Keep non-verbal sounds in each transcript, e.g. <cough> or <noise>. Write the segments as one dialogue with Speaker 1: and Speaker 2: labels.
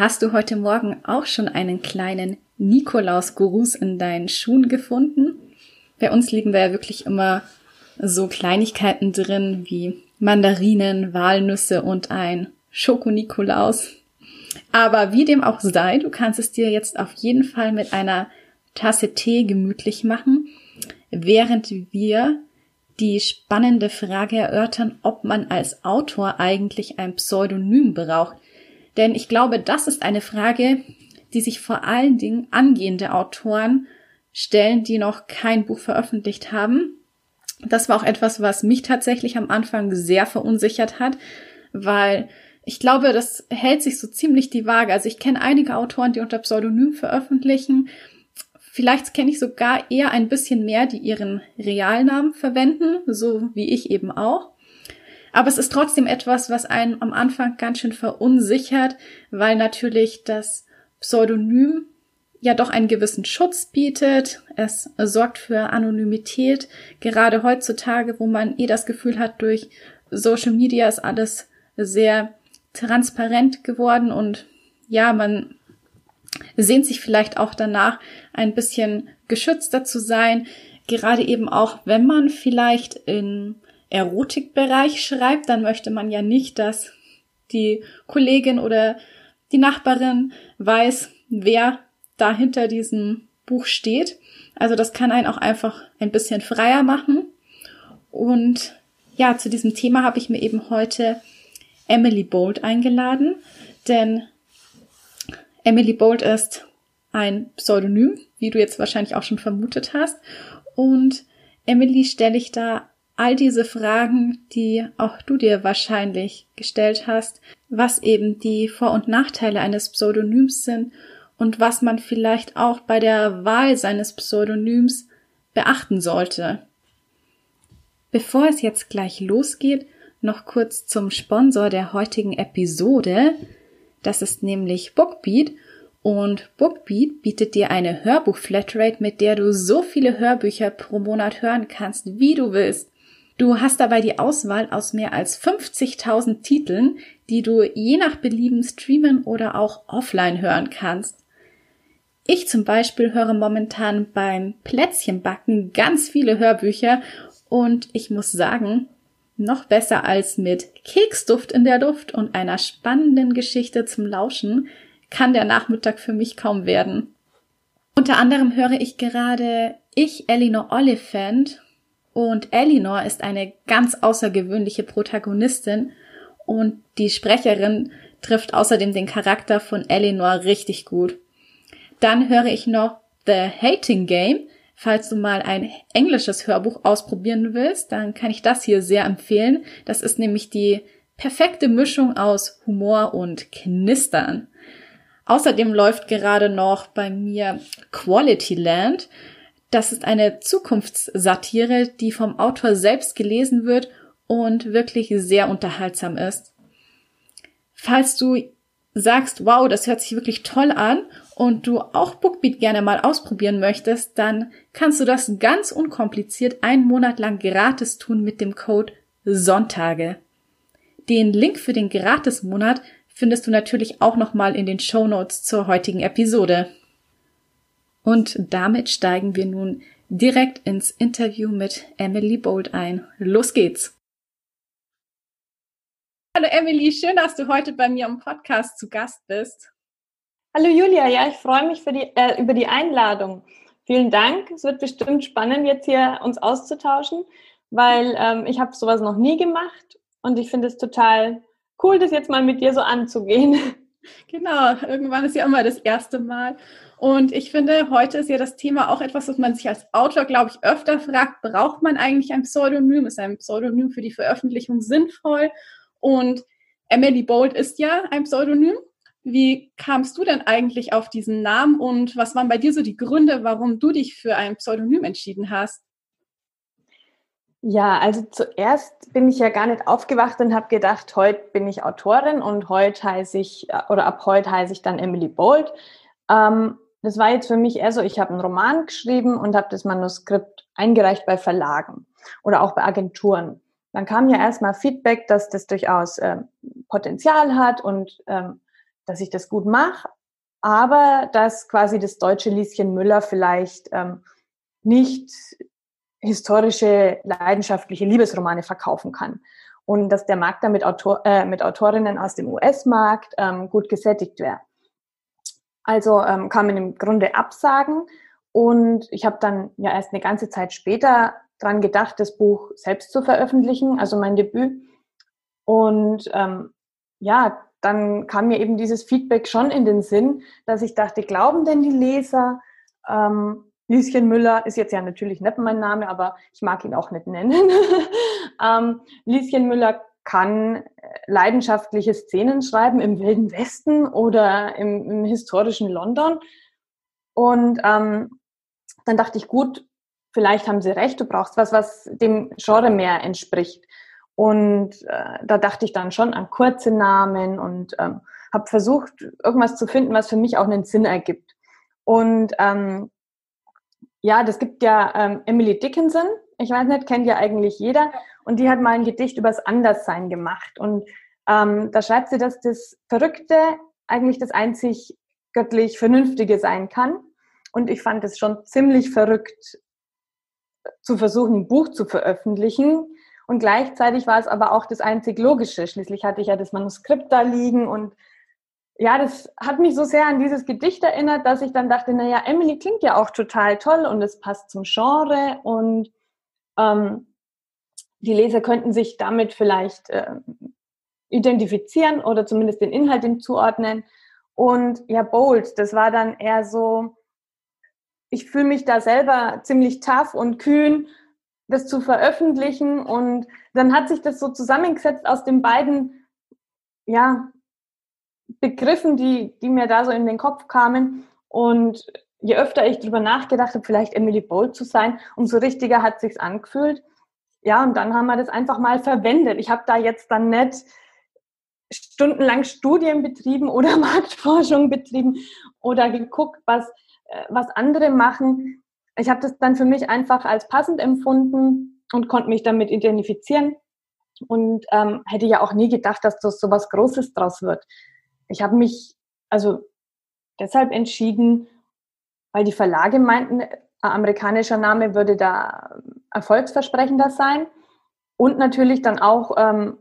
Speaker 1: Hast du heute Morgen auch schon einen kleinen Nikolaus-Gruß in deinen Schuhen gefunden? Bei uns liegen da ja wirklich immer so Kleinigkeiten drin wie Mandarinen, Walnüsse und ein Schoko-Nikolaus. Aber wie dem auch sei, du kannst es dir jetzt auf jeden Fall mit einer Tasse Tee gemütlich machen, während wir die spannende Frage erörtern, ob man als Autor eigentlich ein Pseudonym braucht. Denn ich glaube, das ist eine Frage, die sich vor allen Dingen angehende Autoren stellen, die noch kein Buch veröffentlicht haben. Das war auch etwas, was mich tatsächlich am Anfang sehr verunsichert hat, weil ich glaube, das hält sich so ziemlich die Waage. Also ich kenne einige Autoren, die unter Pseudonym veröffentlichen. Vielleicht kenne ich sogar eher ein bisschen mehr, die ihren Realnamen verwenden, so wie ich eben auch. Aber es ist trotzdem etwas, was einen am Anfang ganz schön verunsichert, weil natürlich das Pseudonym ja doch einen gewissen Schutz bietet. Es sorgt für Anonymität. Gerade heutzutage, wo man eh das Gefühl hat, durch Social Media ist alles sehr transparent geworden und ja, man sehnt sich vielleicht auch danach, ein bisschen geschützter zu sein. Gerade eben auch, wenn man vielleicht in Erotikbereich schreibt, dann möchte man ja nicht, dass die Kollegin oder die Nachbarin weiß, wer da hinter diesem Buch steht. Also das kann einen auch einfach ein bisschen freier machen. Und ja, zu diesem Thema habe ich mir eben heute Emily Bolt eingeladen, denn Emily Bolt ist ein Pseudonym, wie du jetzt wahrscheinlich auch schon vermutet hast. Und Emily stelle ich da all diese Fragen, die auch du dir wahrscheinlich gestellt hast, was eben die Vor- und Nachteile eines Pseudonyms sind und was man vielleicht auch bei der Wahl seines Pseudonyms beachten sollte. Bevor es jetzt gleich losgeht, noch kurz zum Sponsor der heutigen Episode. Das ist nämlich Bookbeat und Bookbeat bietet dir eine Hörbuch-Flatrate, mit der du so viele Hörbücher pro Monat hören kannst, wie du willst. Du hast dabei die Auswahl aus mehr als 50.000 Titeln, die du je nach Belieben streamen oder auch offline hören kannst. Ich zum Beispiel höre momentan beim Plätzchenbacken ganz viele Hörbücher und ich muss sagen, noch besser als mit Keksduft in der Luft und einer spannenden Geschichte zum Lauschen kann der Nachmittag für mich kaum werden. Unter anderem höre ich gerade Ich, Elinor Oliphant und Elinor ist eine ganz außergewöhnliche Protagonistin und die Sprecherin trifft außerdem den Charakter von Elinor richtig gut. Dann höre ich noch The Hating Game. Falls du mal ein englisches Hörbuch ausprobieren willst, dann kann ich das hier sehr empfehlen. Das ist nämlich die perfekte Mischung aus Humor und Knistern. Außerdem läuft gerade noch bei mir Quality Land. Das ist eine Zukunftssatire, die vom Autor selbst gelesen wird und wirklich sehr unterhaltsam ist. Falls du sagst, wow, das hört sich wirklich toll an und du auch Bookbeat gerne mal ausprobieren möchtest, dann kannst du das ganz unkompliziert einen Monat lang gratis tun mit dem Code Sonntage. Den Link für den Gratismonat findest du natürlich auch nochmal in den Show Notes zur heutigen Episode. Und damit steigen wir nun direkt ins Interview mit Emily Bold ein. Los geht's! Hallo Emily, schön, dass du heute bei mir im Podcast zu Gast bist.
Speaker 2: Hallo Julia, ja, ich freue mich die, äh, über die Einladung. Vielen Dank. Es wird bestimmt spannend, jetzt hier uns auszutauschen, weil ähm, ich habe sowas noch nie gemacht und ich finde es total cool, das jetzt mal mit dir so anzugehen.
Speaker 1: Genau, irgendwann ist ja immer das erste Mal. Und ich finde, heute ist ja das Thema auch etwas, was man sich als Autor, glaube ich, öfter fragt. Braucht man eigentlich ein Pseudonym? Ist ein Pseudonym für die Veröffentlichung sinnvoll? Und Emily Bold ist ja ein Pseudonym. Wie kamst du denn eigentlich auf diesen Namen und was waren bei dir so die Gründe, warum du dich für ein Pseudonym entschieden hast?
Speaker 2: Ja, also zuerst bin ich ja gar nicht aufgewacht und habe gedacht, heute bin ich Autorin und heute heiße ich, oder ab heute heiße ich dann Emily Bold. Ähm, das war jetzt für mich eher so, ich habe einen Roman geschrieben und habe das Manuskript eingereicht bei Verlagen oder auch bei Agenturen. Dann kam ja erstmal Feedback, dass das durchaus ähm, Potenzial hat und ähm, dass ich das gut mache, aber dass quasi das deutsche Lieschen Müller vielleicht ähm, nicht historische, leidenschaftliche Liebesromane verkaufen kann. Und dass der Markt dann mit, Autor, äh, mit Autorinnen aus dem US-Markt ähm, gut gesättigt wäre. Also ähm, kann man im Grunde absagen. Und ich habe dann ja erst eine ganze Zeit später dran gedacht, das Buch selbst zu veröffentlichen, also mein Debüt. Und ähm, ja, dann kam mir eben dieses Feedback schon in den Sinn, dass ich dachte, glauben denn die Leser, ähm, Lieschen Müller ist jetzt ja natürlich nicht mein Name, aber ich mag ihn auch nicht nennen. <laughs> ähm, Lieschen Müller kann äh, leidenschaftliche Szenen schreiben im Wilden Westen oder im, im historischen London. Und ähm, dann dachte ich, gut, vielleicht haben sie recht, du brauchst was, was dem Genre mehr entspricht. Und äh, da dachte ich dann schon an kurze Namen und ähm, habe versucht, irgendwas zu finden, was für mich auch einen Sinn ergibt. Und ähm, ja, das gibt ja ähm, Emily Dickinson. Ich weiß nicht, kennt ja eigentlich jeder. Und die hat mal ein Gedicht übers Anderssein gemacht. Und ähm, da schreibt sie, dass das Verrückte eigentlich das einzig göttlich Vernünftige sein kann. Und ich fand es schon ziemlich verrückt, zu versuchen, ein Buch zu veröffentlichen. Und gleichzeitig war es aber auch das einzig Logische. Schließlich hatte ich ja das Manuskript da liegen und ja, das hat mich so sehr an dieses Gedicht erinnert, dass ich dann dachte, naja, Emily klingt ja auch total toll und es passt zum Genre und ähm, die Leser könnten sich damit vielleicht äh, identifizieren oder zumindest den Inhalt zuordnen. Und ja, Bold, das war dann eher so, ich fühle mich da selber ziemlich tough und kühn, das zu veröffentlichen. Und dann hat sich das so zusammengesetzt aus den beiden, ja, Begriffen, die, die mir da so in den Kopf kamen. Und je öfter ich drüber nachgedacht habe, vielleicht Emily Bold zu sein, umso richtiger hat sich's angefühlt. Ja, und dann haben wir das einfach mal verwendet. Ich habe da jetzt dann nicht stundenlang Studien betrieben oder <laughs> Marktforschung betrieben oder geguckt, was, äh, was andere machen. Ich habe das dann für mich einfach als passend empfunden und konnte mich damit identifizieren und ähm, hätte ja auch nie gedacht, dass das so was Großes draus wird ich habe mich also deshalb entschieden, weil die Verlage meinten, ein amerikanischer Name würde da erfolgsversprechender sein und natürlich dann auch ähm,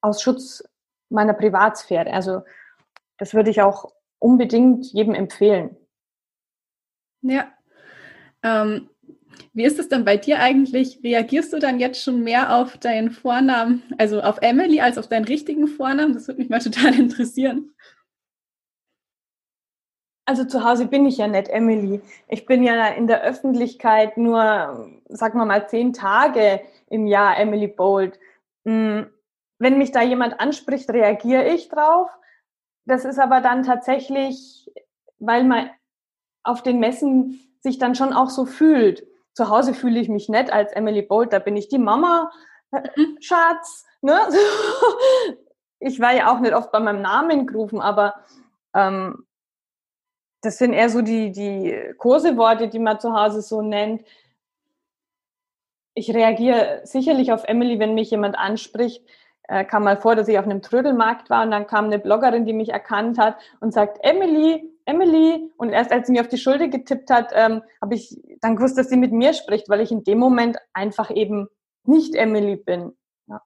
Speaker 2: aus Schutz meiner Privatsphäre. Also das würde ich auch unbedingt jedem empfehlen.
Speaker 1: Ja. Ähm, wie ist es denn bei dir eigentlich? Reagierst du dann jetzt schon mehr auf deinen Vornamen, also auf Emily, als auf deinen richtigen Vornamen? Das würde mich mal total <laughs> interessieren.
Speaker 2: Also zu Hause bin ich ja nicht Emily. Ich bin ja in der Öffentlichkeit nur, sagen wir mal, zehn Tage im Jahr Emily Bold. Hm, wenn mich da jemand anspricht, reagiere ich drauf. Das ist aber dann tatsächlich, weil man auf den Messen sich dann schon auch so fühlt zu Hause fühle ich mich nett als Emily Bolt, da bin ich die Mama, äh, mhm. Schatz. Ne? <laughs> Ich war ja auch nicht oft bei meinem Namen gerufen, aber ähm, das sind eher so die, die Kurseworte, die man zu Hause so nennt. Ich reagiere sicherlich auf Emily, wenn mich jemand anspricht. Äh, kam mal vor, dass ich auf einem Trödelmarkt war und dann kam eine Bloggerin, die mich erkannt hat und sagt, Emily, Emily. Und erst als sie mir auf die Schulter getippt hat, ähm, habe ich dann gewusst, dass sie mit mir spricht, weil ich in dem Moment einfach eben nicht Emily bin. Ja.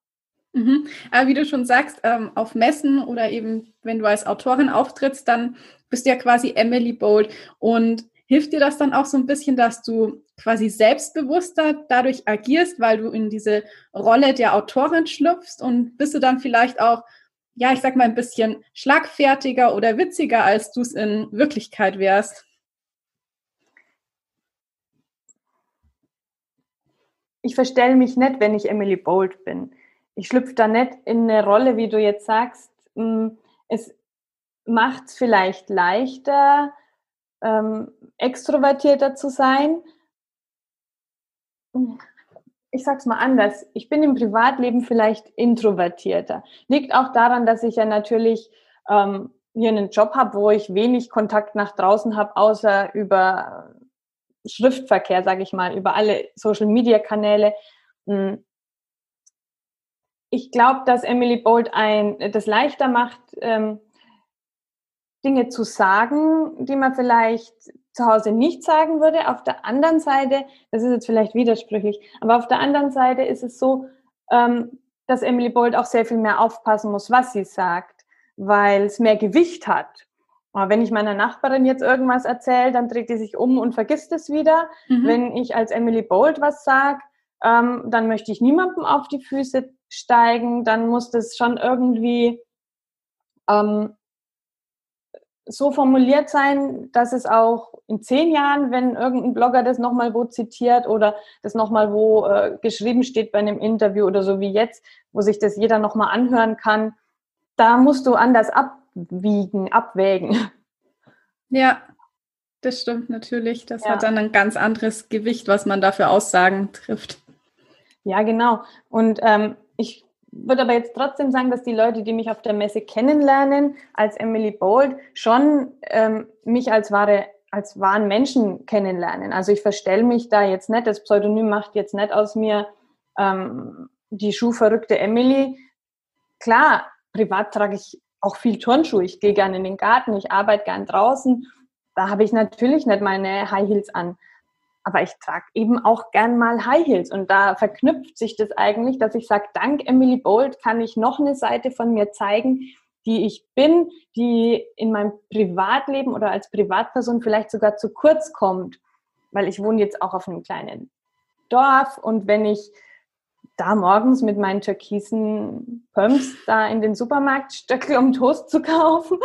Speaker 1: Mhm. Aber wie du schon sagst, ähm, auf Messen oder eben, wenn du als Autorin auftrittst, dann bist du ja quasi Emily Bold. Und hilft dir das dann auch so ein bisschen, dass du quasi selbstbewusster dadurch agierst, weil du in diese Rolle der Autorin schlüpfst und bist du dann vielleicht auch ja, ich sag mal, ein bisschen schlagfertiger oder witziger, als du es in Wirklichkeit wärst?
Speaker 2: Ich verstelle mich nicht, wenn ich Emily Bold bin. ich schlüpfe da nicht in eine Rolle, wie du jetzt sagst. Hm, es macht es vielleicht leichter, ähm, extrovertierter zu sein. Ich sag's mal anders. Ich bin im Privatleben vielleicht introvertierter. Liegt auch daran, dass ich ja natürlich ähm, hier einen Job habe, wo ich wenig Kontakt nach draußen habe, außer über Schriftverkehr, sage ich mal, über alle Social-Media-Kanäle. Hm. Ich glaube, dass Emily Bolt ein, das leichter macht, ähm, Dinge zu sagen, die man vielleicht zu Hause nicht sagen würde. Auf der anderen Seite, das ist jetzt vielleicht widersprüchlich, aber auf der anderen Seite ist es so, ähm, dass Emily Bolt auch sehr viel mehr aufpassen muss, was sie sagt, weil es mehr Gewicht hat. Aber wenn ich meiner Nachbarin jetzt irgendwas erzähle, dann dreht die sich um und vergisst es wieder. Mhm. Wenn ich als Emily Bolt was sage, ähm, dann möchte ich niemandem auf die Füße steigen. Dann muss das schon irgendwie ähm, so formuliert sein, dass es auch in zehn Jahren, wenn irgendein Blogger das nochmal wo zitiert oder das nochmal wo äh, geschrieben steht bei einem Interview oder so wie jetzt, wo sich das jeder nochmal anhören kann, da musst du anders abwiegen, abwägen.
Speaker 1: Ja, das stimmt natürlich. Das ja. hat dann ein ganz anderes Gewicht, was man da für Aussagen trifft.
Speaker 2: Ja, genau. Und ähm, ich würde aber jetzt trotzdem sagen, dass die Leute, die mich auf der Messe kennenlernen, als Emily Bold, schon ähm, mich als wahre als wahren Menschen kennenlernen. Also ich verstelle mich da jetzt nicht, das Pseudonym macht jetzt nicht aus mir ähm, die schuhverrückte Emily. Klar, privat trage ich auch viel Turnschuhe. Ich gehe gerne in den Garten, ich arbeite gern draußen. Da habe ich natürlich nicht meine High Heels an aber ich trage eben auch gern mal High Heels. Und da verknüpft sich das eigentlich, dass ich sage, dank Emily Bold kann ich noch eine Seite von mir zeigen, die ich bin, die in meinem Privatleben oder als Privatperson vielleicht sogar zu kurz kommt, weil ich wohne jetzt auch auf einem kleinen Dorf und wenn ich da morgens mit meinen türkisen Pumps da in den Supermarkt stöckel, um Toast zu kaufen,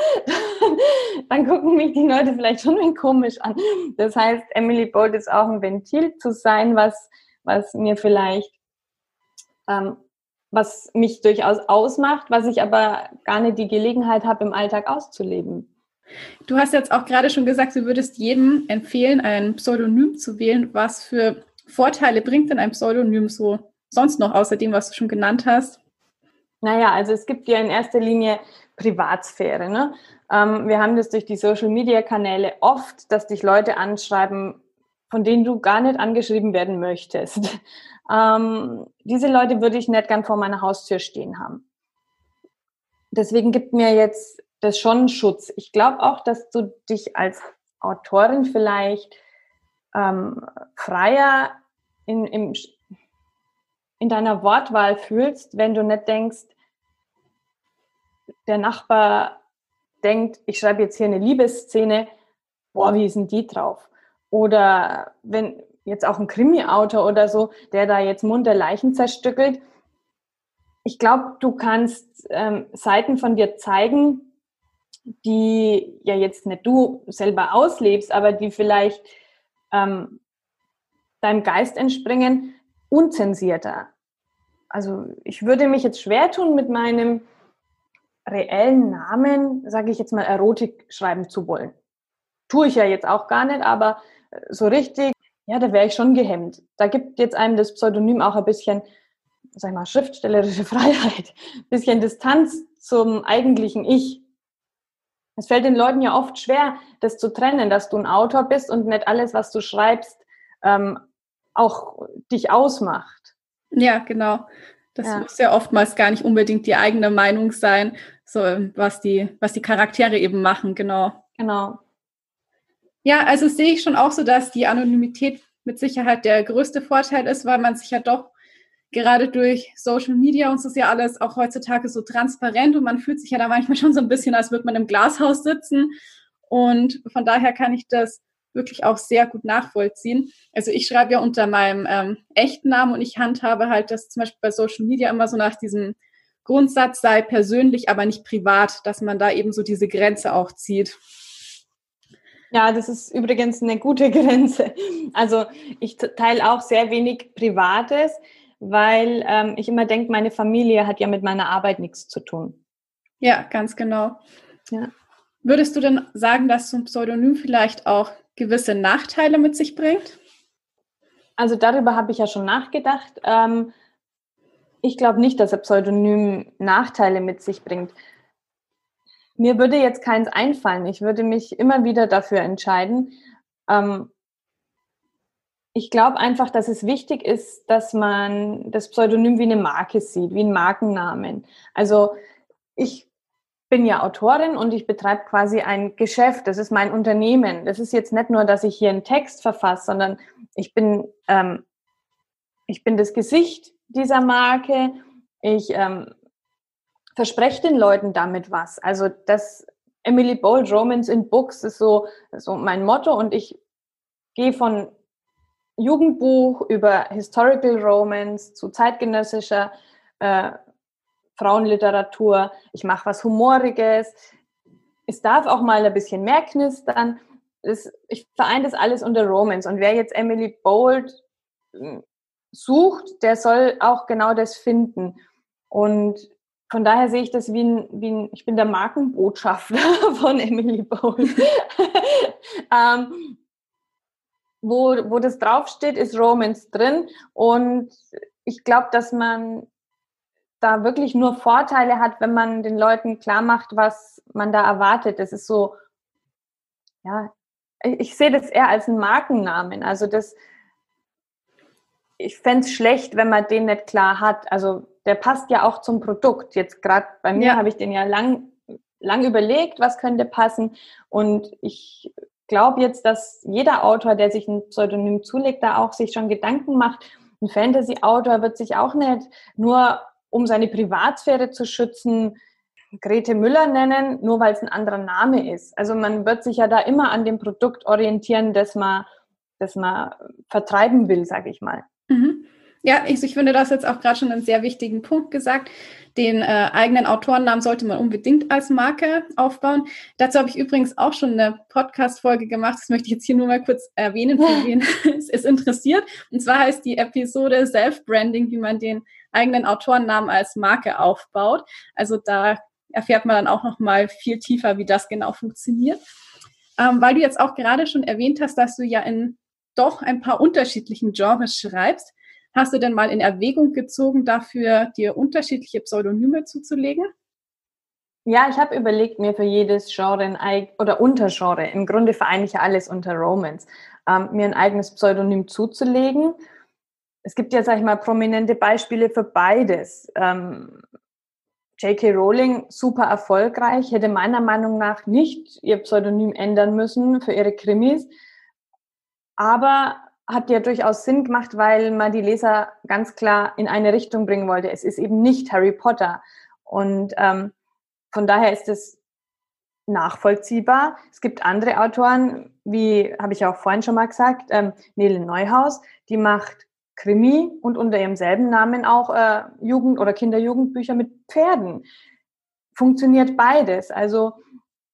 Speaker 2: <laughs> dann gucken mich die Leute vielleicht schon ein komisch an. Das heißt, Emily Bold ist auch ein Ventil zu sein, was, was mir vielleicht, ähm, was mich durchaus ausmacht, was ich aber gar nicht die Gelegenheit habe, im Alltag auszuleben.
Speaker 1: Du hast jetzt auch gerade schon gesagt, du würdest jedem empfehlen, ein Pseudonym zu wählen. Was für Vorteile bringt denn ein Pseudonym so sonst noch außer dem, was du schon genannt hast?
Speaker 2: Naja, also es gibt ja in erster Linie Privatsphäre. Ne? Ähm, wir haben das durch die Social-Media-Kanäle oft, dass dich Leute anschreiben, von denen du gar nicht angeschrieben werden möchtest. <laughs> Ähm, diese Leute würde ich nicht gern vor meiner Haustür stehen haben. Deswegen gibt mir jetzt das schon Schutz. Ich glaube auch, dass du dich als Autorin vielleicht ähm, freier in, im, in deiner Wortwahl fühlst, wenn du nicht denkst, der Nachbar denkt, ich schreibe jetzt hier eine Liebesszene, boah, wie denn die drauf? Oder wenn jetzt auch ein Krimi-Autor oder so, der da jetzt munter Leichen zerstückelt, ich glaube, du kannst ähm, Seiten von dir zeigen, die ja jetzt nicht du selber auslebst, aber die vielleicht ähm, deinem Geist entspringen, unzensierter. Also ich würde mich jetzt schwer tun, mit meinem reellen Namen, sage ich jetzt mal, Erotik schreiben zu wollen. Tue ich ja jetzt auch gar nicht, aber äh, so richtig, ja, da wäre ich schon gehemmt. Da gibt jetzt einem das Pseudonym auch ein bisschen, sag ich mal, schriftstellerische <laughs> Freiheit, ein bisschen Distanz zum eigentlichen Ich. Es fällt den Leuten ja oft schwer, das zu trennen, dass du ein Autor bist und nicht alles, was du schreibst, ähm, auch dich ausmacht.
Speaker 1: Ja, genau. Das ja. muss ja oftmals gar nicht unbedingt die eigene Meinung sein, so was die, was die Charaktere eben machen, genau.
Speaker 2: Genau.
Speaker 1: Ja, also sehe ich schon auch so, dass die Anonymität mit Sicherheit der größte Vorteil ist, weil man sich ja doch gerade durch Social Media uns ist ja alles auch heutzutage so transparent und man fühlt sich ja da manchmal schon so ein bisschen, als würde man im Glashaus sitzen. Und von daher kann ich das wirklich auch sehr gut nachvollziehen. Also ich schreibe ja unter meinem ähm, echten Namen und ich handhabe halt das zum Beispiel bei Social Media immer so nach diesem Grundsatz sei persönlich, aber nicht privat, dass man da eben so diese Grenze auch zieht.
Speaker 2: Ja, das ist übrigens eine gute <laughs> Grenze. Also ich teile auch sehr wenig Privates, weil ähm, ich immer denke, meine Familie hat ja mit meiner Arbeit nichts zu tun.
Speaker 1: Ja, ganz genau. Ja. Würdest du denn sagen, dass so ein Pseudonym vielleicht auch gewisse Nachteile mit sich bringt?
Speaker 2: Also darüber habe ich ja schon nachgedacht. Ähm, ich glaube nicht, dass ein Pseudonym Nachteile mit sich bringt. Mir würde jetzt keins einfallen. Ich würde mich immer wieder dafür entscheiden. Ähm, ich glaube einfach, dass es wichtig ist, dass man das Pseudonym wie eine Marke sieht, wie einen Markennamen. Also ich bin ja Autorin und ich betreibe quasi ein Geschäft. Das ist mein Unternehmen. Das ist jetzt nicht nur, dass ich hier einen Text verfasse, sondern ich bin, ähm, ich bin das Gesicht dieser Marke. Ich ähm, verspreche den Leuten damit was. Also das Emily Bold Romance in Books ist so, so mein Motto und ich gehe von Jugendbuch über Historical Romance zu zeitgenössischer äh, Frauenliteratur. Ich mache was Humoriges. Es darf auch mal ein bisschen mehr knistern. Das, ich vereine das alles unter Romance. Und wer jetzt Emily Bold hm, sucht, der soll auch genau das finden. Und von daher sehe ich das wie ein, wie ein ich bin der Markenbotschafter <laughs> von Emily Bold. <laughs> ähm, wo, wo das draufsteht, ist Romance drin. Und ich glaube, dass man da wirklich nur Vorteile hat, wenn man den Leuten klar macht, was man da erwartet. Das ist so, ja, ich, sehe das eher als einen Markennamen. Also das, ich fände es schlecht, wenn man den nicht klar hat. Also der passt ja auch zum Produkt. Jetzt gerade bei mir ja. habe ich den ja lang, lang überlegt, was könnte passen. Und ich glaube jetzt, dass jeder Autor, der sich ein Pseudonym zulegt, da auch sich schon Gedanken macht. Ein Fantasy-Autor wird sich auch nicht nur um seine Privatsphäre zu schützen, Grete Müller nennen, nur weil es ein anderer Name ist. Also man wird sich ja da immer an dem Produkt orientieren, das man, das man vertreiben will, sage ich mal.
Speaker 1: Mhm. Ja, ich, ich finde das jetzt auch gerade schon einen sehr wichtigen Punkt gesagt. Den äh, eigenen Autorennamen sollte man unbedingt als Marke aufbauen. Dazu habe ich übrigens auch schon eine Podcast-Folge gemacht. Das möchte ich jetzt hier nur mal kurz erwähnen, für <laughs> wen es, <laughs> es interessiert. Und zwar heißt die Episode Self-Branding, wie man den eigenen Autorennamen als Marke aufbaut. Also da erfährt man dann auch noch mal viel tiefer, wie das genau funktioniert. Ähm, weil du jetzt auch gerade schon erwähnt hast, dass du ja in doch ein paar unterschiedlichen Genres schreibst. Hast du denn mal in Erwägung gezogen, dafür dir unterschiedliche Pseudonyme zuzulegen?
Speaker 2: Ja, ich habe überlegt, mir für jedes Genre ein, oder Untergenre, im Grunde vereine ich alles unter Romance, ähm, mir ein eigenes Pseudonym zuzulegen. Es gibt ja, sag ich mal, prominente Beispiele für beides. Ähm, J.K. Rowling, super erfolgreich, hätte meiner Meinung nach nicht ihr Pseudonym ändern müssen für ihre Krimis, aber hat ja durchaus Sinn gemacht, weil man die Leser ganz klar in eine Richtung bringen wollte. Es ist eben nicht Harry Potter. Und ähm, von daher ist es nachvollziehbar. Es gibt andere Autoren, wie habe ich auch vorhin schon mal gesagt, ähm, Nele Neuhaus, die macht Krimi und unter ihrem selben Namen auch äh, Jugend- oder Kinderjugendbücher mit Pferden. Funktioniert beides. Also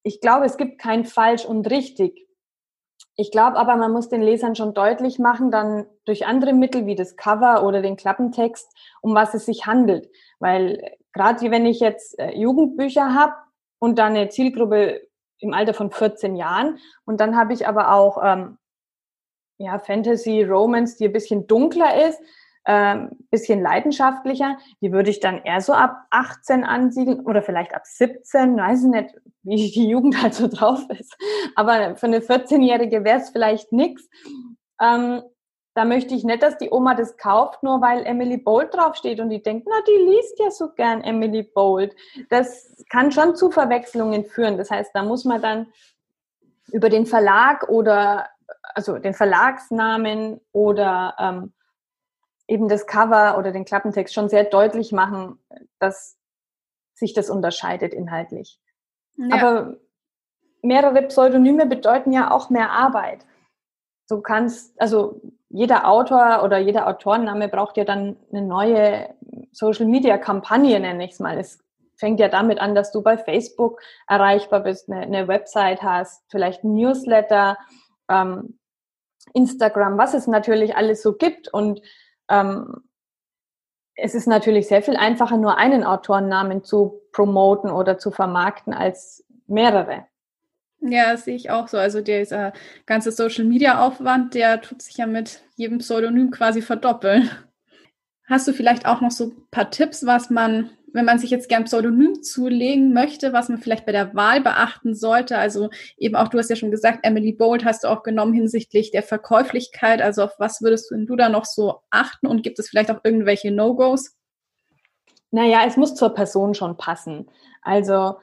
Speaker 2: ich glaube, es gibt kein falsch und richtig. Ich glaube aber, man muss den Lesern schon deutlich machen, dann durch andere Mittel wie das Cover oder den Klappentext, um was es sich handelt. Weil gerade wenn ich jetzt äh, Jugendbücher habe und dann eine Zielgruppe im Alter von 14 Jahren und dann habe ich aber auch ähm, ja, Fantasy, Romance, die ein bisschen dunkler ist, ähm, bisschen leidenschaftlicher, die würde ich dann eher so ab 18 ansiedeln oder vielleicht ab 17, weiß ich nicht, wie <laughs> die Jugend halt so drauf ist. Aber für eine 14-Jährige wäre es vielleicht nix. Ähm, da möchte ich nicht, dass die Oma das kauft, nur weil Emily Bold draufsteht und die denkt, na, die liest ja so gern Emily Bold. Das kann schon zu Verwechslungen führen. Das heißt, da muss man dann über den Verlag oder also den Verlagsnamen oder ähm, eben das Cover oder den Klappentext schon sehr deutlich machen, dass sich das unterscheidet inhaltlich. Ja. Aber mehrere Pseudonyme bedeuten ja auch mehr Arbeit. Du kannst, also jeder Autor oder jeder Autorenname braucht ja dann eine neue Social Media Kampagne, nenne ich es mal. Es fängt ja damit an, dass du bei Facebook erreichbar bist, eine, eine Website hast, vielleicht ein Newsletter, ähm, Instagram, was es natürlich alles so gibt. Und ähm, es ist natürlich sehr viel einfacher, nur einen Autorennamen zu promoten oder zu vermarkten als mehrere.
Speaker 1: Ja, sehe ich auch so. Also dieser ganze Social Media Aufwand, der tut sich ja mit jedem Pseudonym quasi verdoppeln. Hast du vielleicht auch noch so ein paar Tipps, was man, wenn man sich jetzt gern Pseudonym zulegen möchte, was man vielleicht bei der Wahl beachten sollte? Also eben auch, du hast ja schon gesagt, Emily Bold hast du auch genommen hinsichtlich der Verkäuflichkeit. Also auf was würdest du, du da noch so achten und gibt es vielleicht auch irgendwelche No-Gos?
Speaker 2: Naja, es muss zur Person schon passen. Also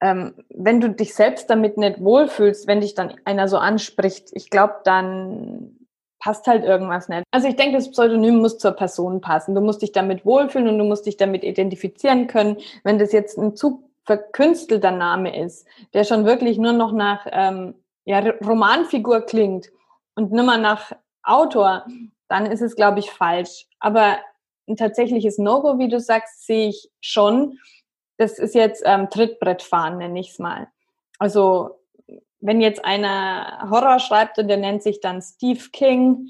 Speaker 2: ähm, wenn du dich selbst damit nicht wohlfühlst, wenn dich dann einer so anspricht, ich glaube, dann passt halt irgendwas nicht. Also ich denke, das Pseudonym muss zur Person passen. Du musst dich damit wohlfühlen und du musst dich damit identifizieren können. Wenn das jetzt ein zu verkünstelter Name ist, der schon wirklich nur noch nach ähm, ja, Romanfigur klingt und mal nach Autor, dann ist es, glaube ich, falsch. Aber ein tatsächliches No-Go, wie du sagst, sehe ich schon das ist jetzt ähm, Trittbrettfahren, nenne ich es mal. Also wenn jetzt einer Horror schreibt und der nennt sich dann Steve King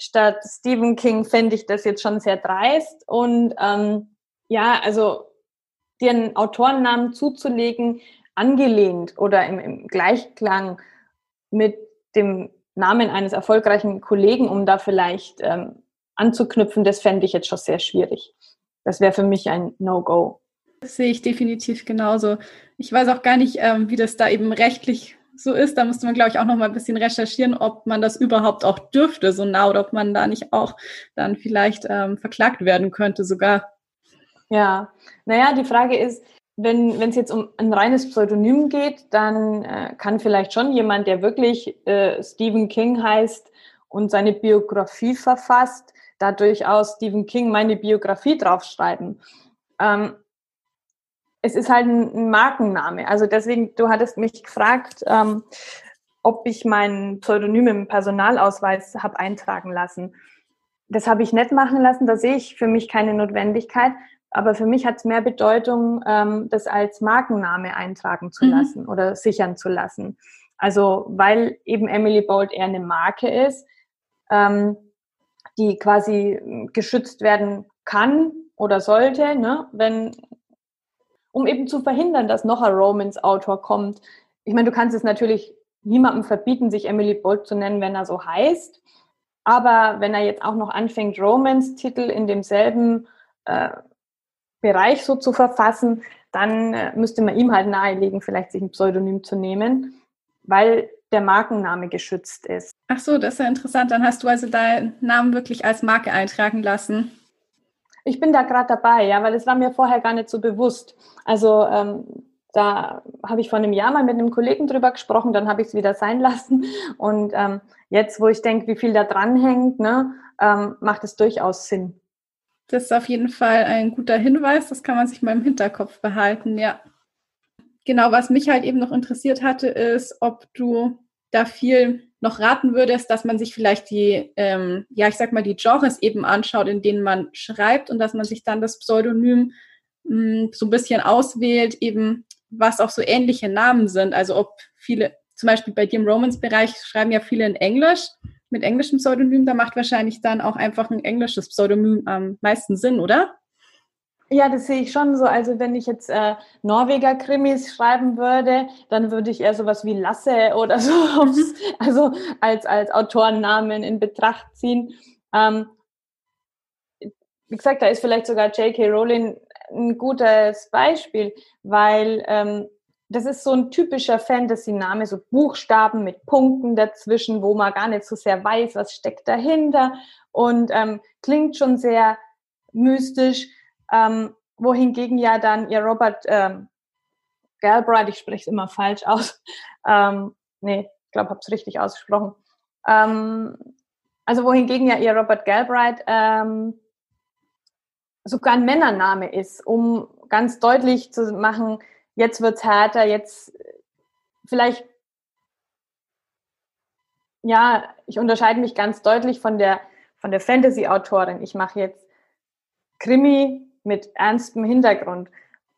Speaker 2: statt Stephen King, fände ich das jetzt schon sehr dreist. Und ähm, ja, also dir einen Autorennamen zuzulegen, angelehnt oder im, im Gleichklang mit dem Namen eines erfolgreichen Kollegen, um da vielleicht ähm, anzuknüpfen, das fände ich jetzt schon sehr schwierig. Das wäre für mich ein No-Go.
Speaker 1: Das sehe ich definitiv genauso. Ich weiß auch gar nicht, ähm, wie das da eben rechtlich so ist. Da müsste man, glaube ich, auch noch mal ein bisschen recherchieren, ob man das überhaupt auch dürfte, so nah, oder ob man da nicht auch dann vielleicht ähm, verklagt werden könnte sogar.
Speaker 2: Ja, naja, die Frage ist, wenn es jetzt um ein reines Pseudonym geht, dann äh, kann vielleicht schon jemand, der wirklich äh, Stephen King heißt und seine Biografie verfasst, da durchaus Stephen King meine Biografie draufschreiben. Ähm, es ist halt ein Markenname. Also deswegen, du hattest mich gefragt, ähm, ob ich mein Pseudonym im Personalausweis habe eintragen lassen. Das habe ich nicht machen lassen, da sehe ich für mich keine Notwendigkeit. Aber für mich hat es mehr Bedeutung, ähm, das als Markenname eintragen zu mhm. lassen oder sichern zu lassen. Also weil eben Emily Bold eher eine Marke ist, ähm, die quasi geschützt werden kann oder sollte, ne? wenn um eben zu verhindern, dass noch ein Romance-Autor kommt. Ich meine, du kannst es natürlich niemandem verbieten, sich Emily Bolt zu nennen, wenn er so heißt. Aber wenn er jetzt auch noch anfängt, Romance-Titel in demselben äh, Bereich so zu verfassen, dann äh, müsste man ihm halt nahelegen, vielleicht sich ein Pseudonym zu nehmen, weil der Markenname geschützt ist.
Speaker 1: Ach so, das ist ja interessant. Dann hast du also deinen Namen wirklich als Marke eintragen lassen.
Speaker 2: Ich bin da gerade dabei, ja, weil es war mir vorher gar nicht so bewusst. Also ähm, da habe ich vor einem Jahr mal mit einem Kollegen drüber gesprochen, dann habe ich es wieder sein lassen. Und ähm, jetzt, wo ich denke, wie viel da dran hängt, ne, ähm, macht es durchaus Sinn.
Speaker 1: Das ist auf jeden Fall ein guter Hinweis, das kann man sich mal im Hinterkopf behalten, ja. Genau, was mich halt eben noch interessiert hatte, ist, ob du da viel noch raten würdest, dass man sich vielleicht die, ähm, ja, ich sag mal, die Genres eben anschaut, in denen man schreibt und dass man sich dann das Pseudonym mh, hm, so ein bisschen auswählt, eben was auch so ähnliche Namen sind. Also ob viele, zum Beispiel bei dir im Romance-Bereich schreiben ja viele in Englisch mit englischem Pseudonym, da macht wahrscheinlich dann auch einfach ein englisches Pseudonym am meisten Sinn, oder?
Speaker 2: Ja, das sehe ich schon so. Also wenn ich jetzt äh, Norweger-Krimis schreiben würde, dann würde ich eher sowas wie Lasse oder <laughs> so, mhm. also als, als Autorennamen in Betracht ziehen. Ähm, wie gesagt, da ist vielleicht sogar J.K. Rowling ein gutes Beispiel, weil ähm, das ist so ein typischer Fantasy-Name, so Buchstaben mit Punkten dazwischen, wo man gar nicht so sehr weiß, was steckt dahinter und ähm, klingt schon sehr mystisch ähm, wohingegen ja dann ihr Robert ähm, Galbraith, ich spreche es immer falsch aus, <laughs> ähm, nee, ich glaube, habe es richtig ausgesprochen. Ähm, also wohingegen ja ihr Robert Galbraith ähm, sogar ein Männername ist, um ganz deutlich zu machen, jetzt wird's härter, jetzt vielleicht, ja, ich unterscheide mich ganz deutlich von der, von der Fantasy-Autorin. Ich mache jetzt Krimi, mit ernstem Hintergrund.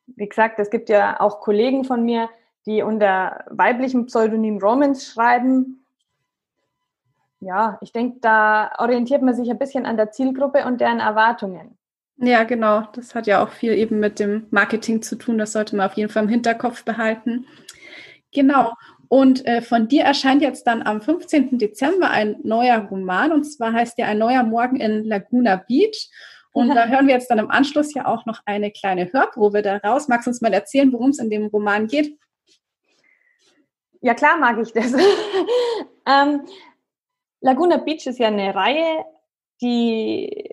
Speaker 2: Wie gesagt, es gibt ja auch Kollegen von mir, die unter weiblichem Pseudonym Romans schreiben. Ja, ich denke, da orientiert man sich ein bisschen an der Zielgruppe und deren Erwartungen.
Speaker 1: Ja, genau. Das hat ja auch viel eben mit dem Marketing zu tun. Das sollte man auf jeden Fall im Hinterkopf behalten. Genau. Und äh, von dir erscheint jetzt dann am 15. Dezember ein neuer Roman. Und zwar heißt der Ein neuer Morgen in Laguna Beach. Und da hören wir jetzt dann im Anschluss ja auch noch eine kleine Hörprobe daraus. Magst du uns mal erzählen, worum es in dem Roman geht?
Speaker 2: Ja, klar mag ich das. <laughs> ähm, Laguna Beach ist ja eine Reihe, die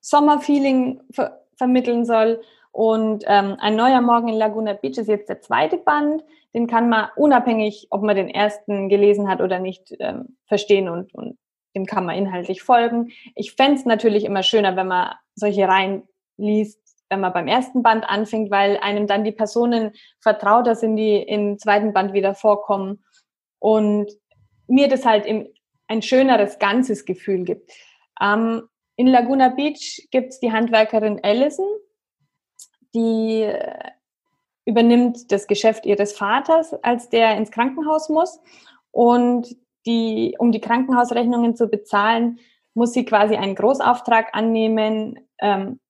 Speaker 2: Sommerfeeling ver vermitteln soll. Und ähm, ein neuer Morgen in Laguna Beach ist jetzt der zweite Band. Den kann man unabhängig, ob man den ersten gelesen hat oder nicht, ähm, verstehen und, und dem kann man inhaltlich folgen. Ich fände es natürlich immer schöner, wenn man solche Reihen liest, wenn man beim ersten Band anfängt, weil einem dann die Personen vertrauter sind, die im zweiten Band wieder vorkommen und mir das halt im, ein schöneres ganzes Gefühl gibt. Ähm, in Laguna Beach gibt es die Handwerkerin Allison, die äh, übernimmt das Geschäft ihres Vaters, als der ins Krankenhaus muss. Und die, um die Krankenhausrechnungen zu bezahlen, muss sie quasi einen Großauftrag annehmen ähm,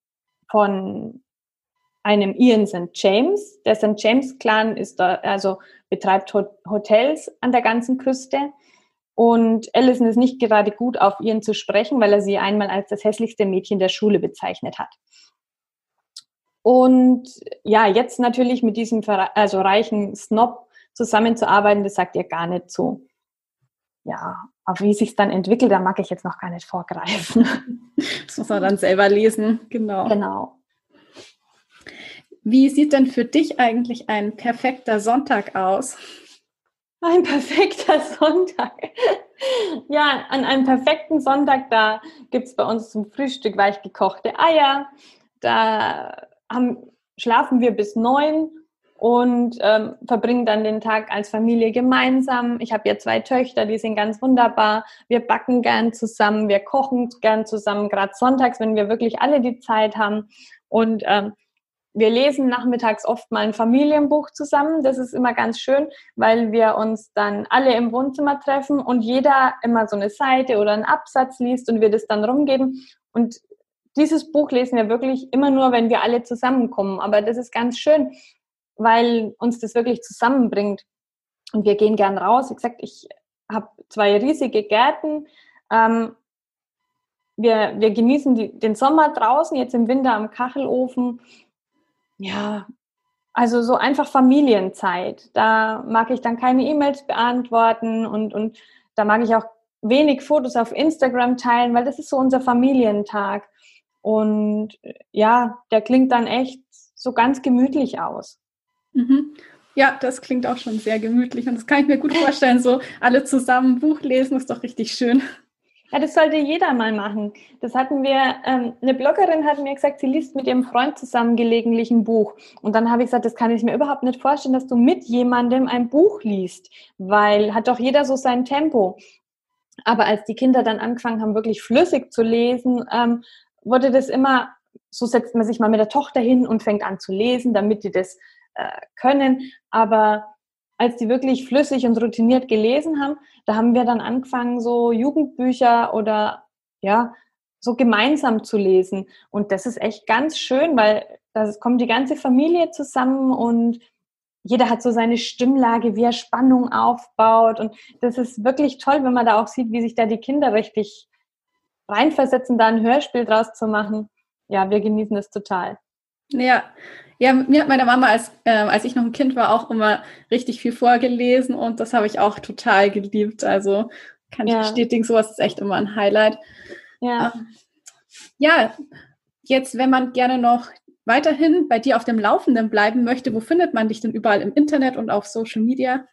Speaker 2: von einem Ian St. James. Der St. James Clan ist da, also betreibt Hotels an der ganzen Küste. Und Allison ist nicht gerade gut auf Ian zu sprechen, weil er sie einmal als das hässlichste Mädchen der Schule bezeichnet hat. Und ja, jetzt natürlich mit diesem also reichen Snob zusammenzuarbeiten, das sagt ihr gar nicht so ja, auf wie sich dann entwickelt, da mag ich jetzt noch gar nicht vorgreifen. <laughs>
Speaker 1: Das muss man dann selber lesen, genau.
Speaker 2: Genau.
Speaker 1: Wie sieht denn für dich eigentlich ein perfekter Sonntag aus?
Speaker 2: Ein perfekter <laughs> Sonntag. Ja, an einem perfekten Sonntag, da gibt es bei uns zum Frühstück weich gekochte Eier. Da haben, schlafen wir bis neun und ähm, verbringen dann den Tag als Familie gemeinsam. Ich habe ja zwei Töchter, die sind ganz wunderbar. Wir backen gern zusammen, wir kochen gern zusammen, gerade sonntags, wenn wir wirklich alle die Zeit haben. Und ähm, wir lesen nachmittags oft mal ein Familienbuch zusammen. Das ist immer ganz schön, weil wir uns dann alle im Wohnzimmer treffen und jeder immer so eine Seite oder einen Absatz liest und wir das dann rumgeben. Und dieses Buch lesen wir wirklich immer nur, wenn wir alle zusammenkommen. Aber das ist ganz schön, weil uns das wirklich zusammenbringt. Und wir gehen gern raus. Wie gesagt, ich habe zwei riesige Gärten. Ähm, wir, wir genießen die, den Sommer draußen, jetzt im Winter am Kachelofen. Ja, also so einfach Familienzeit. Da mag ich dann keine E-Mails beantworten und, und da mag ich auch wenig Fotos auf Instagram teilen, weil das ist so unser Familientag. Und ja, der klingt dann echt so ganz gemütlich aus.
Speaker 1: Mhm. Ja, das klingt auch schon sehr gemütlich und das kann ich mir gut vorstellen. So alle zusammen ein Buch lesen ist doch richtig schön.
Speaker 2: Ja, das sollte jeder mal machen. Das hatten wir, ähm, eine Bloggerin hat mir gesagt, sie liest mit ihrem Freund zusammen gelegentlich ein Buch. Und dann habe ich gesagt, das kann ich mir überhaupt nicht vorstellen, dass du mit jemandem ein Buch liest, weil hat doch jeder so sein Tempo. Aber als die Kinder dann angefangen haben, wirklich flüssig zu lesen, ähm, wurde das immer, so setzt man sich mal mit der Tochter hin und fängt an zu lesen, damit die das äh, können. Aber als die wirklich flüssig und routiniert gelesen haben, da haben wir dann angefangen, so Jugendbücher oder ja, so gemeinsam zu lesen. Und das ist echt ganz schön, weil da kommt die ganze Familie zusammen und jeder hat so seine Stimmlage, wie er Spannung aufbaut. Und das ist wirklich toll, wenn man da auch sieht, wie sich da die Kinder richtig reinversetzen, da ein Hörspiel draus zu machen. Ja, wir genießen das total.
Speaker 1: Ja, ja, mir hat meine Mama, als, äh, als ich noch ein Kind war, auch immer richtig viel vorgelesen und das habe ich auch total geliebt. Also kann ja. ich bestätigen, sowas ist echt immer ein Highlight. Ja. Ähm, ja, jetzt, wenn man gerne noch weiterhin bei dir auf dem Laufenden bleiben möchte, wo findet man dich denn überall im Internet und auf Social Media?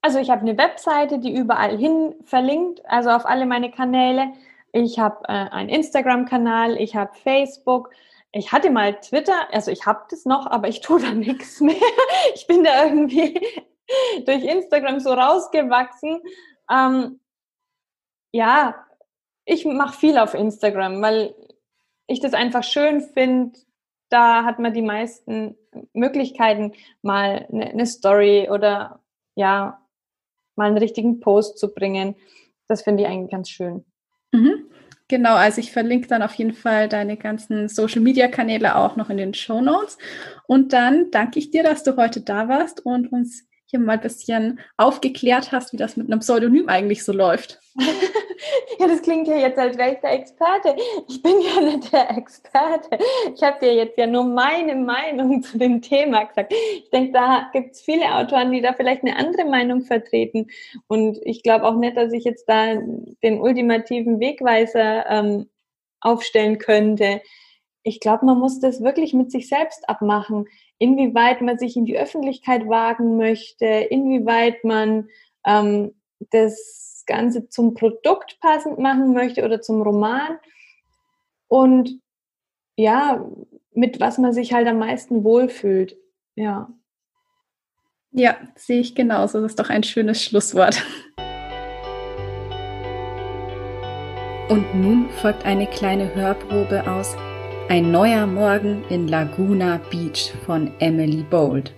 Speaker 2: Also ich habe eine Webseite, die überall hin verlinkt, also auf alle meine Kanäle. Ich habe äh, einen Instagram-Kanal, ich habe Facebook, ich hatte mal Twitter, also ich habe das noch, aber ich tue da <laughs> nichts mehr. Ich bin da irgendwie <laughs> durch Instagram so rausgewachsen. Ähm, ja, ich mache viel auf Instagram, weil ich das einfach schön finde. Da hat man die meisten Möglichkeiten, mal eine, eine Story oder ja, mal einen richtigen Post zu bringen. Das finde ich eigentlich ganz schön.
Speaker 1: Mhm. Genau, also ich verlinke dann auf jeden Fall deine ganzen Social-Media-Kanäle auch noch in den Show Notes. Und dann danke ich dir, dass du heute da warst und uns hier mal ein bisschen aufgeklärt hast, wie das mit einem Pseudonym eigentlich so läuft. <laughs>
Speaker 2: ja, das klingt ja jetzt, als wäre ich der Experte. Ich bin ja nicht der Experte. Ich habe dir jetzt ja nur meine Meinung zu dem Thema gesagt. Ich denke, da gibt es viele Autoren, die da vielleicht eine andere Meinung vertreten. Und ich glaube auch nicht, dass ich jetzt da den ultimativen Wegweiser ähm, aufstellen könnte. Ich glaube, man muss das wirklich mit sich selbst abmachen inwieweit man sich in die Öffentlichkeit wagen möchte, inwieweit man ähm, das Ganze zum Produkt passend machen möchte oder zum Roman. Und ja, mit was man sich halt am meisten wohlfühlt. Ja.
Speaker 1: Ja, sehe ich genauso. Das ist doch ein schönes Schlusswort. Und nun folgt eine kleine Hörprobe aus ein neuer Morgen in Laguna Beach von Emily Bold.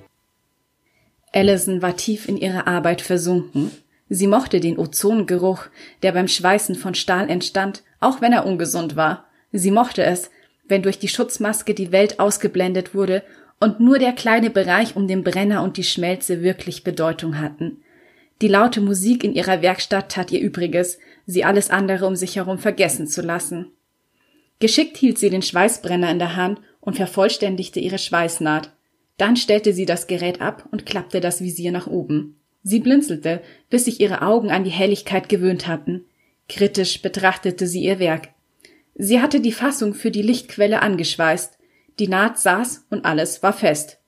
Speaker 1: Allison war tief in ihre Arbeit versunken. Sie mochte den Ozongeruch, der beim Schweißen von Stahl entstand, auch wenn er ungesund war. Sie mochte es, wenn durch die Schutzmaske die Welt ausgeblendet wurde und nur der kleine Bereich um den Brenner und die Schmelze wirklich Bedeutung hatten. Die laute Musik in ihrer Werkstatt tat ihr Übriges, sie alles andere um sich herum vergessen zu lassen. Geschickt hielt sie den Schweißbrenner in der Hand und vervollständigte ihre Schweißnaht. Dann stellte sie das Gerät ab und klappte das Visier nach oben. Sie blinzelte, bis sich ihre Augen an die Helligkeit gewöhnt hatten. Kritisch betrachtete sie ihr Werk. Sie hatte die Fassung für die Lichtquelle angeschweißt. Die Naht saß und alles war fest.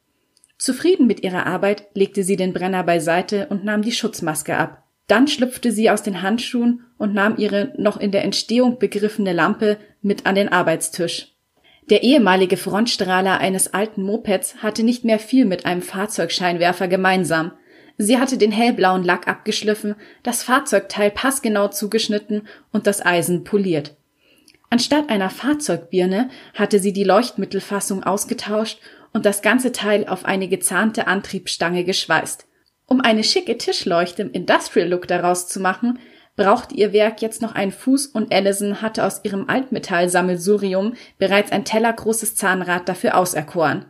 Speaker 1: Zufrieden mit ihrer Arbeit legte sie den Brenner beiseite und nahm die Schutzmaske ab. Dann schlüpfte sie aus den Handschuhen und nahm ihre noch in der Entstehung begriffene Lampe mit an den Arbeitstisch. Der ehemalige Frontstrahler eines alten Mopeds hatte nicht mehr viel mit einem Fahrzeugscheinwerfer gemeinsam. Sie hatte den hellblauen Lack abgeschliffen, das Fahrzeugteil passgenau zugeschnitten und das Eisen poliert. Anstatt einer Fahrzeugbirne hatte sie die Leuchtmittelfassung ausgetauscht und das ganze Teil auf eine gezahnte Antriebsstange geschweißt. Um eine schicke Tischleuchte im Industrial Look daraus zu machen, braucht ihr Werk jetzt noch einen Fuß und Allison hatte aus ihrem Altmetallsammelsurium bereits ein tellergroßes Zahnrad dafür auserkoren.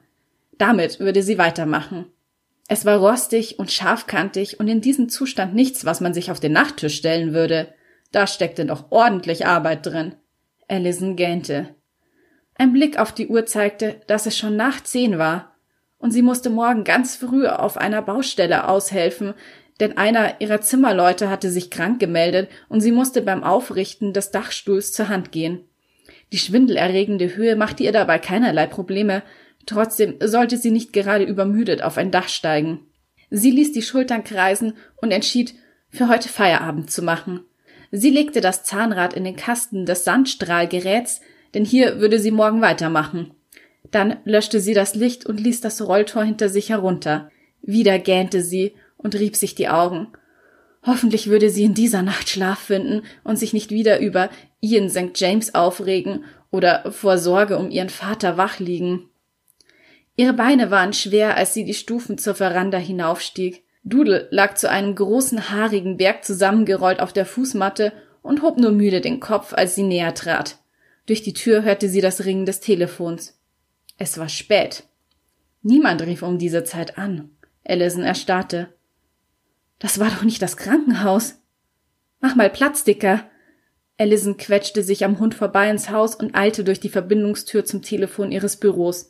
Speaker 1: Damit würde sie weitermachen. Es war rostig und scharfkantig und in diesem Zustand nichts, was man sich auf den Nachttisch stellen würde. Da steckte noch ordentlich Arbeit drin. Allison gähnte. Ein Blick auf die Uhr zeigte, dass es schon nach zehn war und sie musste morgen ganz früh auf einer Baustelle aushelfen, denn einer ihrer Zimmerleute hatte sich krank gemeldet und sie musste beim Aufrichten des Dachstuhls zur Hand gehen. Die schwindelerregende Höhe machte ihr dabei keinerlei Probleme, trotzdem sollte sie nicht gerade übermüdet auf ein Dach steigen. Sie ließ die Schultern kreisen und entschied, für heute Feierabend zu machen. Sie legte das Zahnrad in den Kasten des Sandstrahlgeräts, denn hier würde sie morgen weitermachen. Dann löschte sie das Licht und ließ das Rolltor hinter sich herunter. Wieder gähnte sie und rieb sich die Augen. Hoffentlich würde sie in dieser Nacht Schlaf finden und sich nicht wieder über Ian St. James aufregen oder vor Sorge um ihren Vater wach liegen. Ihre Beine waren schwer, als sie die Stufen zur Veranda hinaufstieg. Dudel lag zu einem großen haarigen Berg zusammengerollt auf der Fußmatte und hob nur müde den Kopf, als sie näher trat. Durch die Tür hörte sie das Ringen des Telefons. Es war spät. Niemand rief um diese Zeit an. Allison erstarrte. Das war doch nicht das Krankenhaus. Mach mal Platz, Dicker. Allison quetschte sich am Hund vorbei ins Haus und eilte durch die Verbindungstür zum Telefon ihres Büros.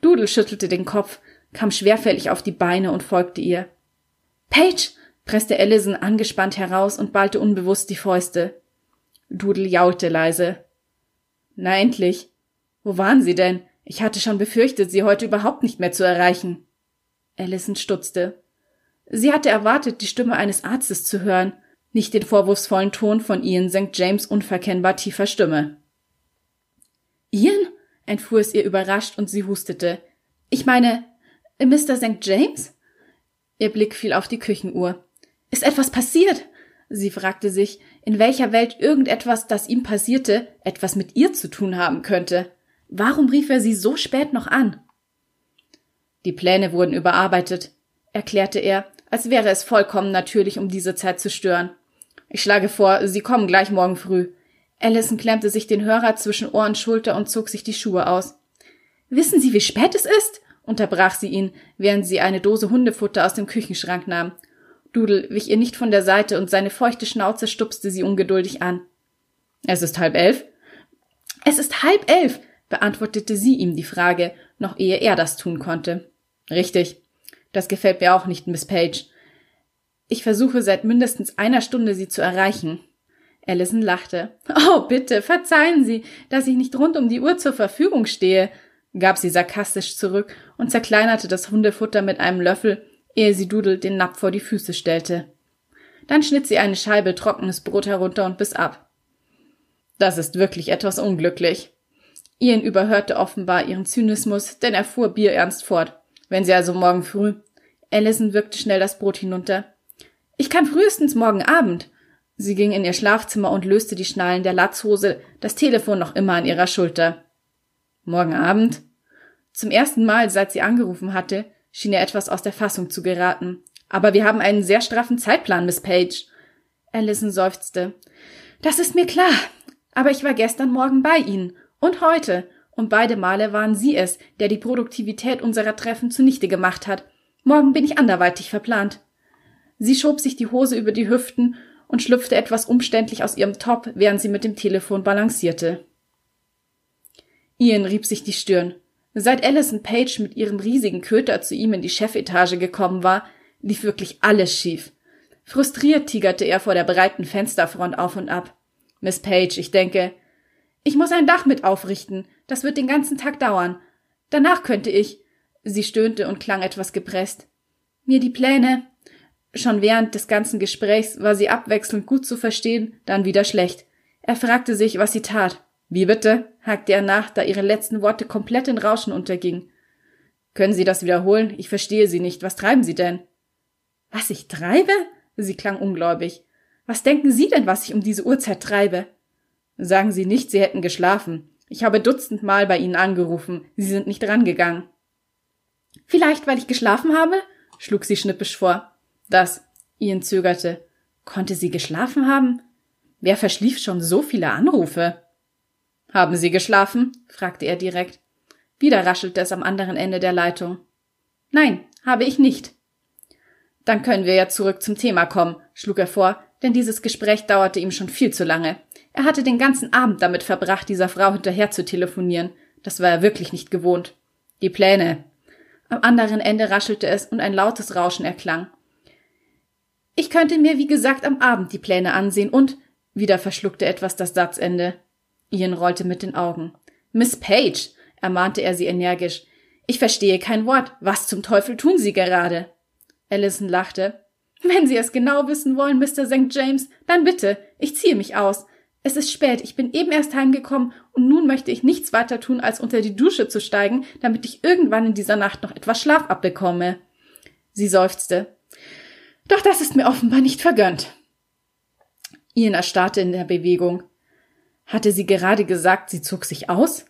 Speaker 1: Dudel schüttelte den Kopf, kam schwerfällig auf die Beine und folgte ihr. Paige! presste Allison angespannt heraus und ballte unbewusst die Fäuste. Dudel jaulte leise. Na endlich. Wo waren Sie denn? Ich hatte schon befürchtet, sie heute überhaupt nicht mehr zu erreichen. Allison stutzte. Sie hatte erwartet, die Stimme eines Arztes zu hören, nicht den vorwurfsvollen Ton von Ian St. James unverkennbar tiefer Stimme. Ian? entfuhr es ihr überrascht und sie hustete. Ich meine, Mr. St. James? Ihr Blick fiel auf die Küchenuhr. Ist etwas passiert? Sie fragte sich, in welcher Welt irgendetwas, das ihm passierte, etwas mit ihr zu tun haben könnte. Warum rief er sie so spät noch an? Die Pläne wurden überarbeitet, erklärte er, als wäre es vollkommen natürlich, um diese Zeit zu stören. Ich schlage vor, Sie kommen gleich morgen früh. Allison klemmte sich den Hörer zwischen Ohr und Schulter und zog sich die Schuhe aus. Wissen Sie, wie spät es ist? unterbrach sie ihn, während sie eine Dose Hundefutter aus dem Küchenschrank nahm. Dudel wich ihr nicht von der Seite und seine feuchte Schnauze stupste sie ungeduldig an. Es ist halb elf. Es ist halb elf, beantwortete sie ihm die Frage, noch ehe er das tun konnte. Richtig. Das gefällt mir auch nicht, Miss Page. Ich versuche seit mindestens einer Stunde, Sie zu erreichen. Allison lachte. Oh, bitte, verzeihen Sie, dass ich nicht rund um die Uhr zur Verfügung stehe gab sie sarkastisch zurück und zerkleinerte das Hundefutter mit einem Löffel, ehe sie Dudel den Napf vor die Füße stellte. Dann schnitt sie eine Scheibe trockenes Brot herunter und biss ab. Das ist wirklich etwas unglücklich. Ian überhörte offenbar ihren Zynismus, denn er fuhr bierernst fort. Wenn Sie also morgen früh. Allison wirkte schnell das Brot hinunter. Ich kann frühestens morgen Abend. Sie ging in ihr Schlafzimmer und löste die Schnallen der Latzhose, das Telefon noch immer an ihrer Schulter. Morgen Abend? Zum ersten Mal, seit sie angerufen hatte, schien er etwas aus der Fassung zu geraten. Aber wir haben einen sehr straffen Zeitplan, Miss Page. Allison seufzte. Das ist mir klar. Aber ich war gestern Morgen bei Ihnen. Und heute. Und beide Male waren Sie es, der die Produktivität unserer Treffen zunichte gemacht hat. Morgen bin ich anderweitig verplant. Sie schob sich die Hose über die Hüften und schlüpfte etwas umständlich aus ihrem Top, während sie mit dem Telefon balancierte. Ian rieb sich die Stirn. Seit Alison Page mit ihrem riesigen Köter zu ihm in die Chefetage gekommen war, lief wirklich alles schief. Frustriert tigerte er vor der breiten Fensterfront auf und ab. Miss Page, ich denke, ich muss ein Dach mit aufrichten. Das wird den ganzen Tag dauern. Danach könnte ich. Sie stöhnte und klang etwas gepresst. Mir die Pläne. Schon während des ganzen Gesprächs war sie abwechselnd gut zu verstehen, dann wieder schlecht. Er fragte sich, was sie tat. Wie bitte? hakte er nach, da ihre letzten Worte komplett in Rauschen untergingen. Können Sie das wiederholen? Ich verstehe Sie nicht. Was treiben Sie denn? Was ich treibe? Sie klang ungläubig. Was denken Sie denn, was ich um diese Uhrzeit treibe? Sagen Sie nicht, Sie hätten geschlafen. Ich habe dutzendmal bei Ihnen angerufen. Sie sind nicht rangegangen. Vielleicht, weil ich geschlafen habe? schlug sie schnippisch vor. Das. Ian zögerte. Konnte sie geschlafen haben? Wer verschlief schon so viele Anrufe? Haben Sie geschlafen? fragte er direkt. Wieder raschelte es am anderen Ende der Leitung. Nein, habe ich nicht. Dann können wir ja zurück zum Thema kommen, schlug er vor, denn dieses Gespräch dauerte ihm schon viel zu lange. Er hatte den ganzen Abend damit verbracht, dieser Frau hinterher zu telefonieren. Das war er wirklich nicht gewohnt. Die Pläne. Am anderen Ende raschelte es und ein lautes Rauschen erklang. Ich könnte mir, wie gesagt, am Abend die Pläne ansehen und wieder verschluckte etwas das Satzende. Ian rollte mit den Augen. Miss Page, ermahnte er sie energisch. Ich verstehe kein Wort. Was zum Teufel tun Sie gerade? Allison lachte. Wenn Sie es genau wissen wollen, Mr. St. James, dann bitte, ich ziehe mich aus. Es ist spät, ich bin eben erst heimgekommen und nun möchte ich nichts weiter tun, als unter die Dusche zu steigen, damit ich irgendwann in dieser Nacht noch etwas Schlaf abbekomme. Sie seufzte. Doch das ist mir offenbar nicht vergönnt. Ian erstarrte in der Bewegung. Hatte sie gerade gesagt, sie zog sich aus?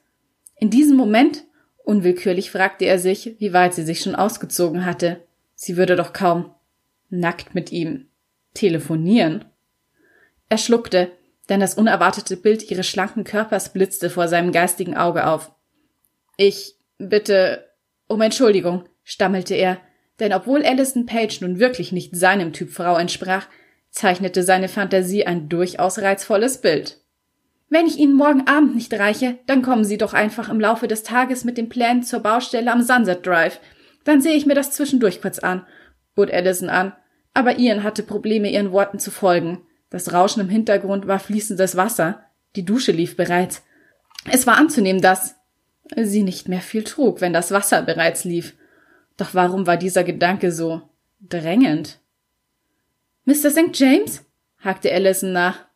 Speaker 1: In diesem Moment, unwillkürlich fragte er sich, wie weit sie sich schon ausgezogen hatte. Sie würde doch kaum nackt mit ihm telefonieren. Er schluckte, denn das unerwartete Bild ihres schlanken Körpers blitzte vor seinem geistigen Auge auf. Ich bitte um Entschuldigung, stammelte er, denn obwohl Alison Page nun wirklich nicht seinem Typ Frau entsprach, zeichnete seine Fantasie ein durchaus reizvolles Bild. Wenn ich Ihnen morgen Abend nicht reiche, dann kommen Sie doch einfach im Laufe des Tages mit den Plänen zur Baustelle am Sunset Drive. Dann sehe ich mir das zwischendurch kurz an, bot Edison an. Aber Ian hatte Probleme, ihren Worten zu folgen. Das Rauschen im Hintergrund war fließendes Wasser. Die Dusche lief bereits. Es war anzunehmen, dass sie nicht mehr viel trug, wenn das Wasser bereits lief. Doch warum war dieser Gedanke so drängend? Mr. St. James? hakte Allison nach.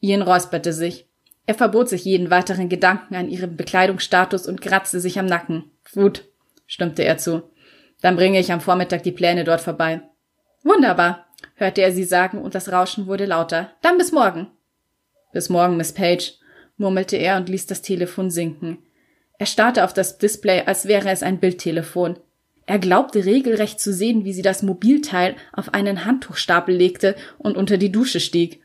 Speaker 1: Ian räusperte sich. Er verbot sich jeden weiteren Gedanken an ihrem Bekleidungsstatus und kratzte sich am Nacken. Gut, stimmte er zu. Dann bringe ich am Vormittag die Pläne dort vorbei. Wunderbar, hörte er sie sagen, und das Rauschen wurde lauter. Dann bis morgen. Bis morgen, Miss Page, murmelte er und ließ das Telefon sinken. Er starrte auf das Display, als wäre es ein Bildtelefon. Er glaubte regelrecht zu sehen, wie sie das Mobilteil auf einen Handtuchstapel legte und unter die Dusche stieg.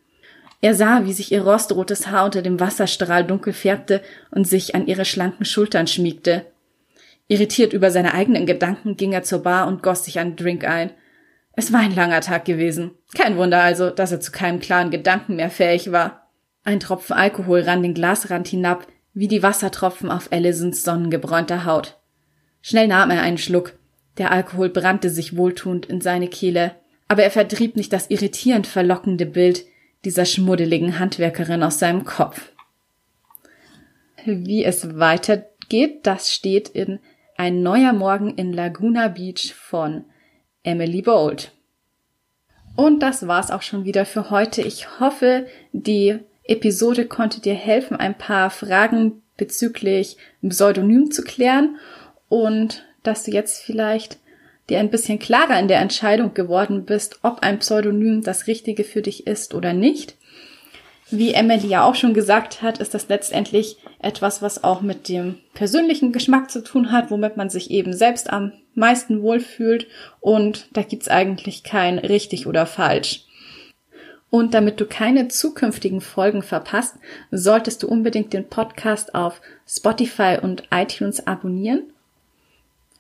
Speaker 1: Er sah, wie sich ihr rostrotes Haar unter dem Wasserstrahl dunkel färbte und sich an ihre schlanken Schultern schmiegte. Irritiert über seine eigenen Gedanken ging er zur Bar und goss sich einen Drink ein. Es war ein langer Tag gewesen. Kein Wunder also, dass er zu keinem klaren Gedanken mehr fähig war. Ein Tropfen Alkohol rann den Glasrand hinab, wie die Wassertropfen auf Allisons sonnengebräunter Haut. Schnell nahm er einen Schluck. Der Alkohol brannte sich wohltuend in seine Kehle, aber er vertrieb nicht das irritierend verlockende Bild dieser schmuddeligen Handwerkerin aus seinem Kopf. Wie es weitergeht, das steht in Ein neuer Morgen in Laguna Beach von Emily Bold. Und das war's auch schon wieder für heute. Ich hoffe, die Episode konnte dir helfen, ein paar Fragen bezüglich Pseudonym zu klären und dass du jetzt vielleicht dir ein bisschen klarer in der Entscheidung geworden bist, ob ein Pseudonym das Richtige für dich ist oder nicht. Wie Emily ja auch schon gesagt hat, ist das letztendlich etwas, was auch mit dem persönlichen Geschmack zu tun hat, womit man sich eben selbst am meisten wohlfühlt und da gibt's eigentlich kein richtig oder falsch. Und damit du keine zukünftigen Folgen verpasst, solltest du unbedingt den Podcast auf Spotify und iTunes abonnieren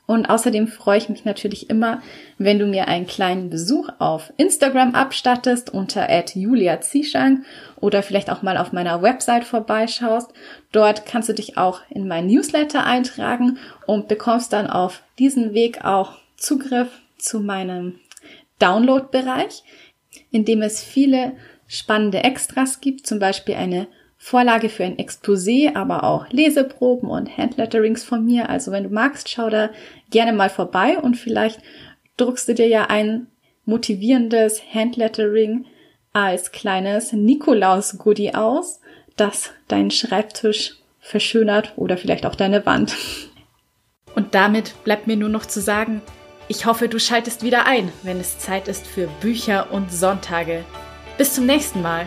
Speaker 1: und außerdem freue ich mich natürlich immer, wenn du mir einen kleinen Besuch auf Instagram abstattest unter @julia_zieschang oder vielleicht auch mal auf meiner Website vorbeischaust. Dort kannst du dich auch in mein Newsletter eintragen und bekommst dann auf diesen Weg auch Zugriff zu meinem Download-Bereich, in dem es viele spannende Extras gibt, zum Beispiel eine Vorlage für ein Exposé, aber auch Leseproben und Handletterings von mir. Also wenn du magst, schau da gerne mal vorbei und vielleicht druckst du dir ja ein motivierendes Handlettering als kleines Nikolaus-Goodie aus, das deinen Schreibtisch verschönert oder vielleicht auch deine Wand. Und damit bleibt mir nur noch zu sagen, ich hoffe, du schaltest wieder ein, wenn es Zeit ist für Bücher und Sonntage. Bis zum nächsten Mal.